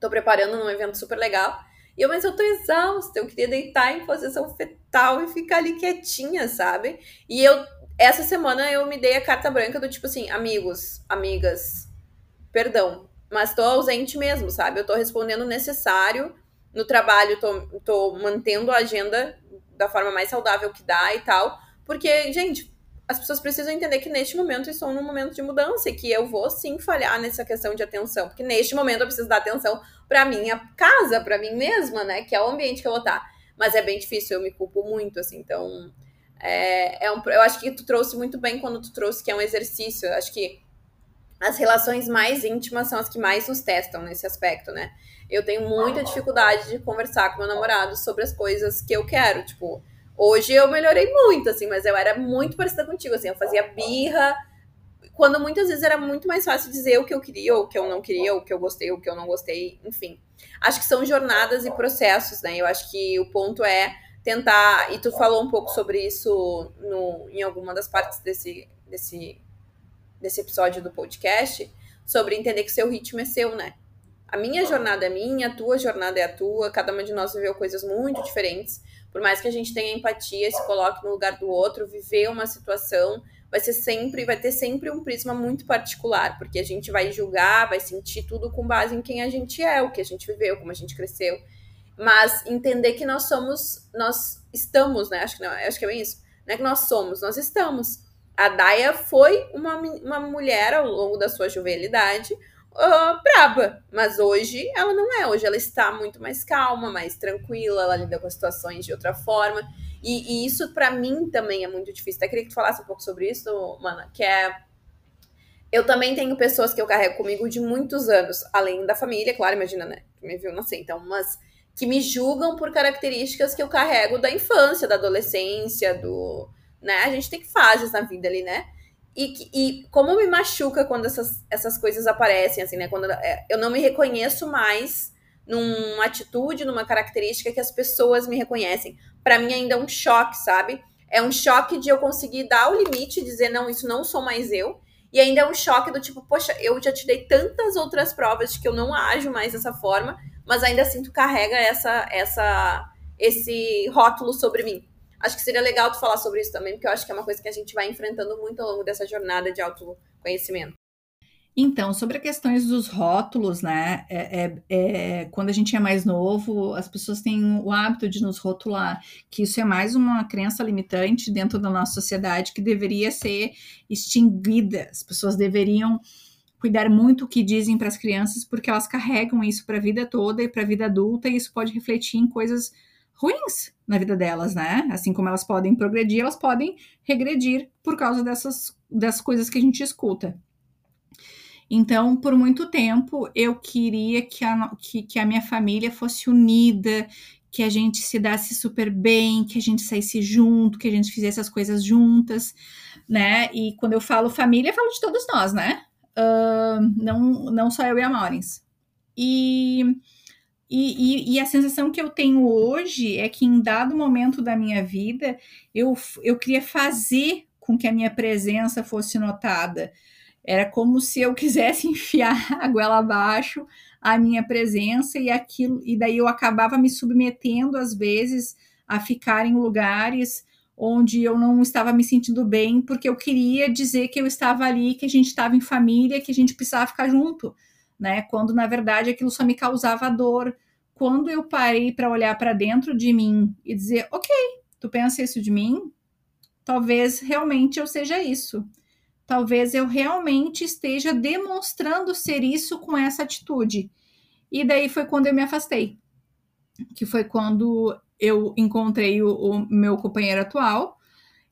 tô preparando num evento super legal. E eu, mas eu tô exausta, eu queria deitar em posição fetal e ficar ali quietinha, sabe? E eu essa semana eu me dei a carta branca do tipo assim, amigos, amigas, perdão, mas tô ausente mesmo, sabe? Eu tô respondendo o necessário no trabalho, tô, tô mantendo a agenda da forma mais saudável que dá e tal, porque, gente, as pessoas precisam entender que neste momento estou num momento de mudança e que eu vou sim falhar nessa questão de atenção, porque neste momento eu preciso dar atenção para minha casa, para mim mesma, né, que é o ambiente que eu vou estar. Mas é bem difícil, eu me culpo muito, assim, então é, é um, eu acho que tu trouxe muito bem quando tu trouxe que é um exercício. Eu acho que as relações mais íntimas são as que mais nos testam nesse aspecto, né? Eu tenho muita dificuldade de conversar com meu namorado sobre as coisas que eu quero, tipo, hoje eu melhorei muito, assim, mas eu era muito parecida contigo, assim, eu fazia birra, quando muitas vezes era muito mais fácil dizer o que eu queria, ou o que eu não queria, ou o que eu gostei, ou o que eu não gostei, enfim. Acho que são jornadas e processos, né? Eu acho que o ponto é tentar, e tu falou um pouco sobre isso no, em alguma das partes desse, desse, desse episódio do podcast, sobre entender que seu ritmo é seu, né? A minha jornada é minha, a tua jornada é a tua, cada uma de nós viveu coisas muito diferentes. Por mais que a gente tenha empatia, se coloque no lugar do outro, viver uma situação vai ser sempre, vai ter sempre um prisma muito particular, porque a gente vai julgar, vai sentir tudo com base em quem a gente é, o que a gente viveu, como a gente cresceu mas entender que nós somos, nós estamos, né? Acho que, não, acho que é bem isso. Não é que nós somos, nós estamos. A Daya foi uma, uma mulher ao longo da sua juvenilidade uh, braba, mas hoje ela não é. Hoje ela está muito mais calma, mais tranquila, ela lida com as situações de outra forma. E, e isso para mim também é muito difícil. Até queria que tu falasse um pouco sobre isso, Mana, que é eu também tenho pessoas que eu carrego comigo de muitos anos, além da família, claro, imagina, né? Que me viu nascer, então, mas que me julgam por características que eu carrego da infância, da adolescência, do. Né? A gente tem fases na vida ali, né? E, e como me machuca quando essas, essas coisas aparecem, assim, né? Quando é, eu não me reconheço mais numa atitude, numa característica que as pessoas me reconhecem. Para mim ainda é um choque, sabe? É um choque de eu conseguir dar o limite dizer, não, isso não sou mais eu. E ainda é um choque do tipo, poxa, eu já te dei tantas outras provas de que eu não ajo mais dessa forma, mas ainda assim tu carrega essa, essa, esse rótulo sobre mim. Acho que seria legal tu falar sobre isso também, porque eu acho que é uma coisa que a gente vai enfrentando muito ao longo dessa jornada de autoconhecimento. Então, sobre as questões dos rótulos, né? É, é, é, quando a gente é mais novo, as pessoas têm o hábito de nos rotular, que isso é mais uma crença limitante dentro da nossa sociedade que deveria ser extinguida. As pessoas deveriam cuidar muito o que dizem para as crianças, porque elas carregam isso para a vida toda e para a vida adulta, e isso pode refletir em coisas ruins na vida delas, né? Assim como elas podem progredir, elas podem regredir por causa dessas, dessas coisas que a gente escuta. Então, por muito tempo, eu queria que a, que, que a minha família fosse unida, que a gente se desse super bem, que a gente saísse junto, que a gente fizesse as coisas juntas, né? E quando eu falo família, eu falo de todos nós, né? Uh, não, não só eu e a Maurins. E, e, e, a sensação que eu tenho hoje é que em dado momento da minha vida, eu, eu queria fazer com que a minha presença fosse notada. Era como se eu quisesse enfiar a goela abaixo a minha presença e aquilo, e daí eu acabava me submetendo às vezes a ficar em lugares onde eu não estava me sentindo bem, porque eu queria dizer que eu estava ali, que a gente estava em família, que a gente precisava ficar junto, né? Quando na verdade aquilo só me causava dor. Quando eu parei para olhar para dentro de mim e dizer, ok, tu pensa isso de mim? Talvez realmente eu seja isso talvez eu realmente esteja demonstrando ser isso com essa atitude. E daí foi quando eu me afastei, que foi quando eu encontrei o, o meu companheiro atual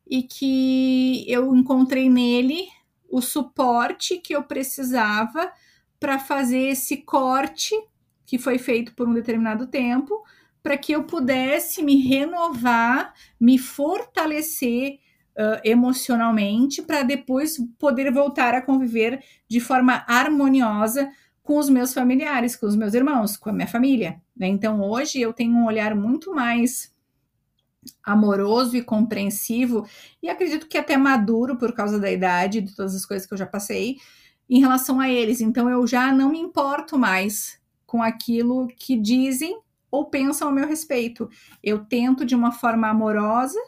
e que eu encontrei nele o suporte que eu precisava para fazer esse corte que foi feito por um determinado tempo, para que eu pudesse me renovar, me fortalecer uh, emocionalmente para depois poder voltar a conviver de forma harmoniosa com os meus familiares, com os meus irmãos, com a minha família. Né? Então hoje eu tenho um olhar muito mais amoroso e compreensivo e acredito que até maduro por causa da idade de todas as coisas que eu já passei em relação a eles. Então eu já não me importo mais com aquilo que dizem ou pensam a meu respeito. Eu tento de uma forma amorosa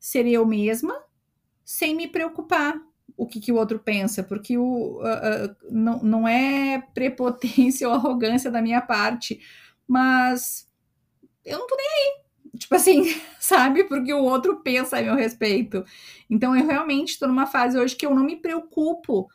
ser eu mesma, sem me preocupar o que, que o outro pensa, porque o, uh, uh, não, não é prepotência ou arrogância da minha parte, mas eu não tô nem aí. Tipo assim, sabe? Porque o outro pensa a meu respeito. Então eu realmente estou numa fase hoje que eu não me preocupo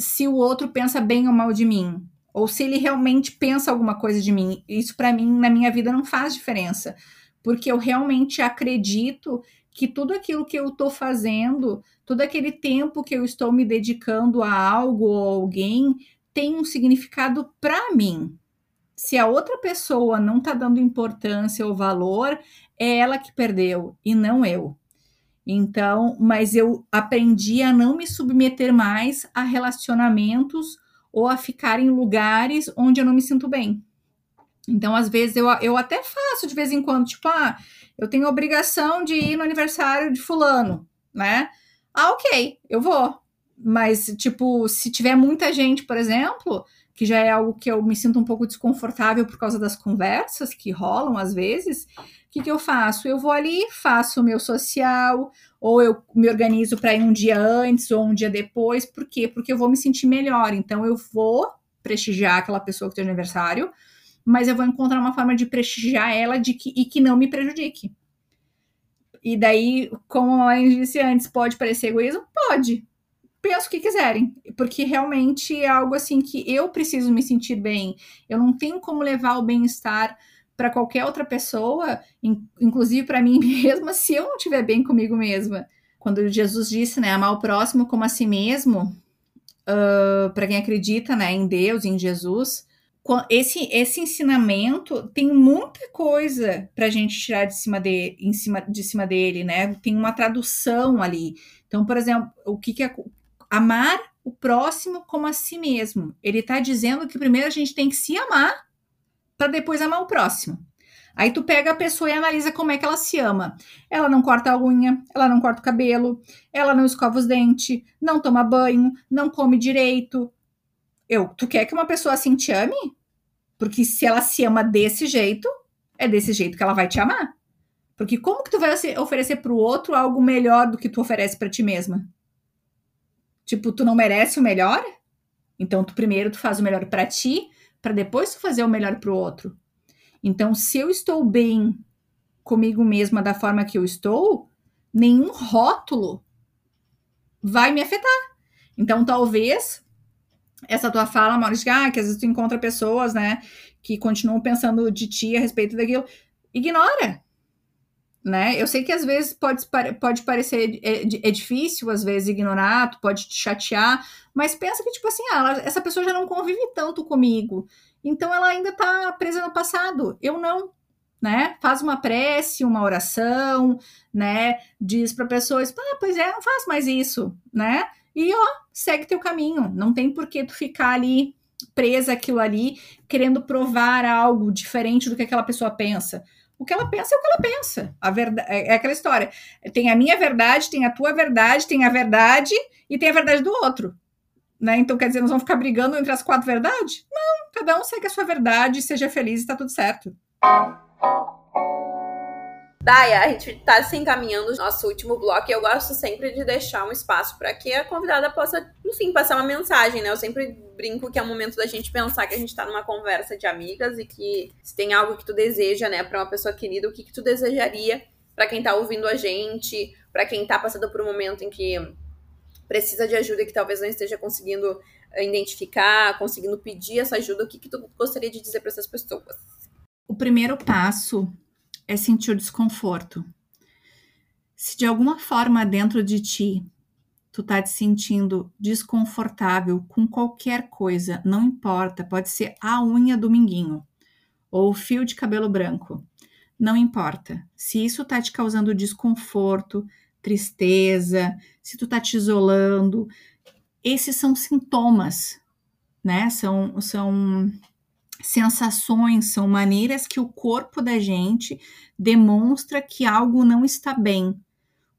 se o outro pensa bem ou mal de mim, ou se ele realmente pensa alguma coisa de mim. Isso para mim na minha vida não faz diferença, porque eu realmente acredito que tudo aquilo que eu estou fazendo, todo aquele tempo que eu estou me dedicando a algo ou alguém, tem um significado para mim. Se a outra pessoa não está dando importância ou valor, é ela que perdeu e não eu. Então, mas eu aprendi a não me submeter mais a relacionamentos ou a ficar em lugares onde eu não me sinto bem. Então, às vezes, eu, eu até faço de vez em quando, tipo, ah, eu tenho obrigação de ir no aniversário de fulano, né? Ah, ok, eu vou. Mas, tipo, se tiver muita gente, por exemplo, que já é algo que eu me sinto um pouco desconfortável por causa das conversas que rolam às vezes, que, que eu faço? Eu vou ali, faço o meu social, ou eu me organizo para ir um dia antes ou um dia depois. Por quê? Porque eu vou me sentir melhor. Então, eu vou prestigiar aquela pessoa que tem aniversário, mas eu vou encontrar uma forma de prestigiar ela de que, e que não me prejudique. E daí, como a mãe disse antes, pode parecer egoísmo? Pode. Pensa o que quiserem, porque realmente é algo assim que eu preciso me sentir bem. Eu não tenho como levar o bem-estar para qualquer outra pessoa, inclusive para mim mesma, se eu não estiver bem comigo mesma. Quando Jesus disse, né, amar o próximo como a si mesmo, uh, para quem acredita, né, em Deus, em Jesus, esse, esse ensinamento tem muita coisa para a gente tirar de cima, de, em cima, de cima dele, né? Tem uma tradução ali. Então, por exemplo, o que, que é amar o próximo como a si mesmo? Ele está dizendo que primeiro a gente tem que se amar para depois amar o próximo. Aí tu pega a pessoa e analisa como é que ela se ama. Ela não corta a unha, ela não corta o cabelo, ela não escova os dentes, não toma banho, não come direito, eu, tu quer que uma pessoa assim te ame? Porque se ela se ama desse jeito, é desse jeito que ela vai te amar. Porque como que tu vai oferecer para o outro algo melhor do que tu oferece para ti mesma? Tipo, tu não merece o melhor? Então, tu primeiro tu faz o melhor para ti, para depois fazer o melhor para o outro. Então, se eu estou bem comigo mesma da forma que eu estou, nenhum rótulo vai me afetar. Então, talvez essa tua fala, Maurício, ah, que às vezes tu encontra pessoas, né, que continuam pensando de ti a respeito daquilo, ignora, né? Eu sei que às vezes pode, pode parecer é, é, difícil, às vezes, ignorar, tu pode te chatear, mas pensa que, tipo assim, ah, ela, essa pessoa já não convive tanto comigo, então ela ainda tá presa no passado, eu não, né? Faz uma prece, uma oração, né? Diz pra pessoa, ah, pois é, não faz mais isso, né? E ó, segue teu caminho. Não tem por que tu ficar ali presa aquilo ali, querendo provar algo diferente do que aquela pessoa pensa. O que ela pensa é o que ela pensa. A verdade é aquela história. Tem a minha verdade, tem a tua verdade, tem a verdade e tem a verdade do outro. Né? Então, quer dizer, nós vamos ficar brigando entre as quatro verdades? Não, cada um segue a sua verdade, seja feliz e tá tudo certo. Daya, a gente está se encaminhando no nosso último bloco e eu gosto sempre de deixar um espaço para que a convidada possa, enfim, passar uma mensagem, né? Eu sempre brinco que é o momento da gente pensar que a gente está numa conversa de amigas e que se tem algo que tu deseja, né, para uma pessoa querida, o que, que tu desejaria para quem está ouvindo a gente, para quem está passando por um momento em que precisa de ajuda e que talvez não esteja conseguindo eh, identificar, conseguindo pedir essa ajuda, o que, que tu gostaria de dizer para essas pessoas? O primeiro passo é sentir desconforto. Se de alguma forma dentro de ti tu tá te sentindo desconfortável com qualquer coisa, não importa, pode ser a unha do minguinho ou o fio de cabelo branco, não importa. Se isso tá te causando desconforto, tristeza, se tu tá te isolando, esses são sintomas, né? São, são sensações, são maneiras que o corpo da gente demonstra que algo não está bem.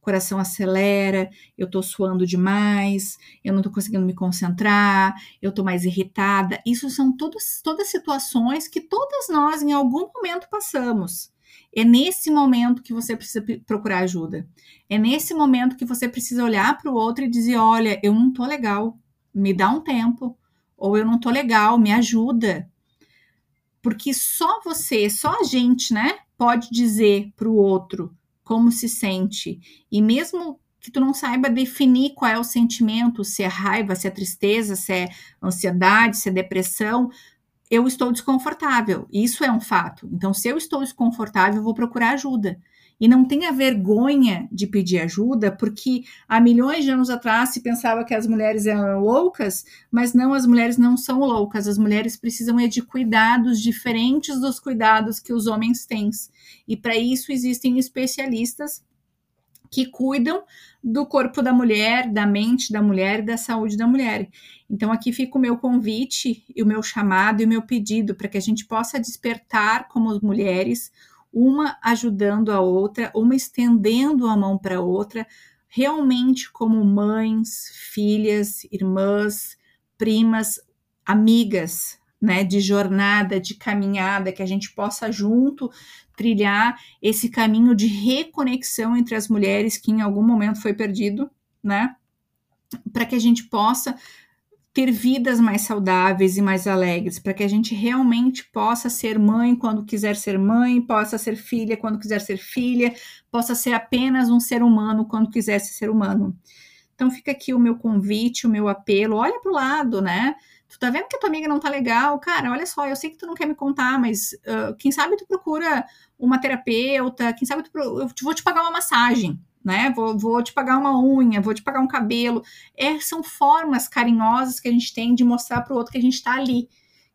O coração acelera, eu tô suando demais, eu não tô conseguindo me concentrar, eu tô mais irritada. Isso são todas, todas situações que todas nós em algum momento passamos. É nesse momento que você precisa procurar ajuda. É nesse momento que você precisa olhar para o outro e dizer: olha, eu não tô legal, me dá um tempo. Ou eu não tô legal, me ajuda porque só você, só a gente, né, pode dizer para o outro como se sente. E mesmo que tu não saiba definir qual é o sentimento, se é raiva, se é tristeza, se é ansiedade, se é depressão, eu estou desconfortável. Isso é um fato. Então, se eu estou desconfortável, eu vou procurar ajuda. E não tenha vergonha de pedir ajuda, porque há milhões de anos atrás se pensava que as mulheres eram loucas, mas não, as mulheres não são loucas. As mulheres precisam é de cuidados diferentes dos cuidados que os homens têm. E para isso existem especialistas que cuidam do corpo da mulher, da mente da mulher e da saúde da mulher. Então, aqui fica o meu convite e o meu chamado e o meu pedido para que a gente possa despertar como mulheres uma ajudando a outra, uma estendendo a mão para outra, realmente como mães, filhas, irmãs, primas, amigas, né, de jornada, de caminhada, que a gente possa junto trilhar esse caminho de reconexão entre as mulheres que em algum momento foi perdido, né, para que a gente possa ter vidas mais saudáveis e mais alegres, para que a gente realmente possa ser mãe quando quiser ser mãe, possa ser filha quando quiser ser filha, possa ser apenas um ser humano quando quiser ser humano. Então fica aqui o meu convite, o meu apelo, olha para o lado, né? Tu tá vendo que a tua amiga não tá legal? Cara, olha só, eu sei que tu não quer me contar, mas uh, quem sabe tu procura uma terapeuta, quem sabe tu, eu vou te pagar uma massagem, né? Vou, vou te pagar uma unha, vou te pagar um cabelo. É, são formas carinhosas que a gente tem de mostrar para o outro que a gente está ali,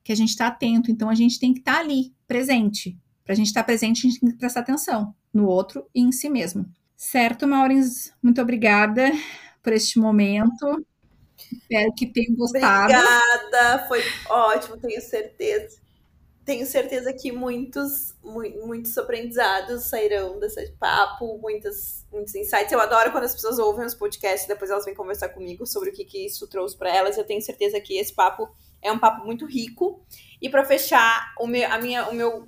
que a gente está atento. Então a gente tem que estar tá ali, presente. Para a gente estar tá presente, a gente tem que prestar atenção no outro e em si mesmo. Certo, Maurins? Muito obrigada por este momento. Espero que tenham gostado. Obrigada, foi ótimo, tenho certeza tenho certeza que muitos, muitos aprendizados sairão desse papo, muitos, muitos insights. Eu adoro quando as pessoas ouvem os podcasts e depois elas vêm conversar comigo sobre o que, que isso trouxe para elas. Eu tenho certeza que esse papo é um papo muito rico. E para fechar, o meu, a minha, o meu,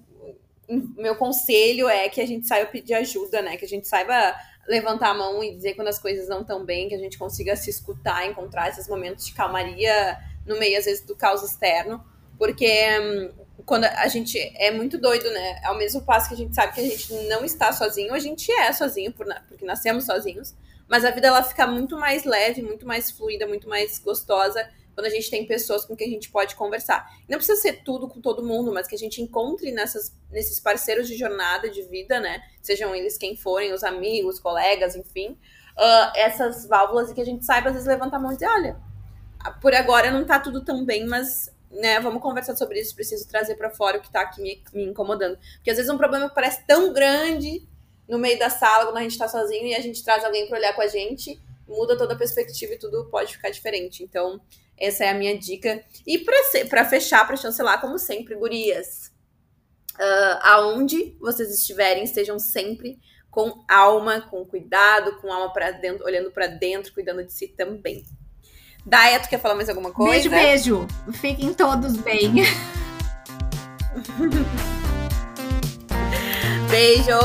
meu conselho é que a gente saiba pedir ajuda, né? Que a gente saiba levantar a mão e dizer quando as coisas não estão bem, que a gente consiga se escutar, encontrar esses momentos de calmaria no meio, às vezes, do caos externo. Porque hum, quando a gente é muito doido, né? Ao mesmo passo que a gente sabe que a gente não está sozinho, a gente é sozinho, porque nascemos sozinhos. Mas a vida ela fica muito mais leve, muito mais fluida, muito mais gostosa quando a gente tem pessoas com quem a gente pode conversar. Não precisa ser tudo com todo mundo, mas que a gente encontre nessas, nesses parceiros de jornada, de vida, né? Sejam eles quem forem, os amigos, colegas, enfim. Uh, essas válvulas e que a gente saiba, às vezes, levantar a mão e dizer: olha, por agora não tá tudo tão bem, mas né, vamos conversar sobre isso, preciso trazer para fora o que tá aqui me, me, incomodando. Porque às vezes um problema parece tão grande no meio da sala, quando a gente tá sozinho e a gente traz alguém para olhar com a gente, muda toda a perspectiva e tudo pode ficar diferente. Então, essa é a minha dica. E para fechar, para chancelar, como sempre, gurias, uh, aonde vocês estiverem, estejam sempre com alma, com cuidado, com alma para dentro, olhando para dentro, cuidando de si também. Daia, tu quer falar mais alguma coisa? Beijo, beijo. Fiquem todos bem. beijo.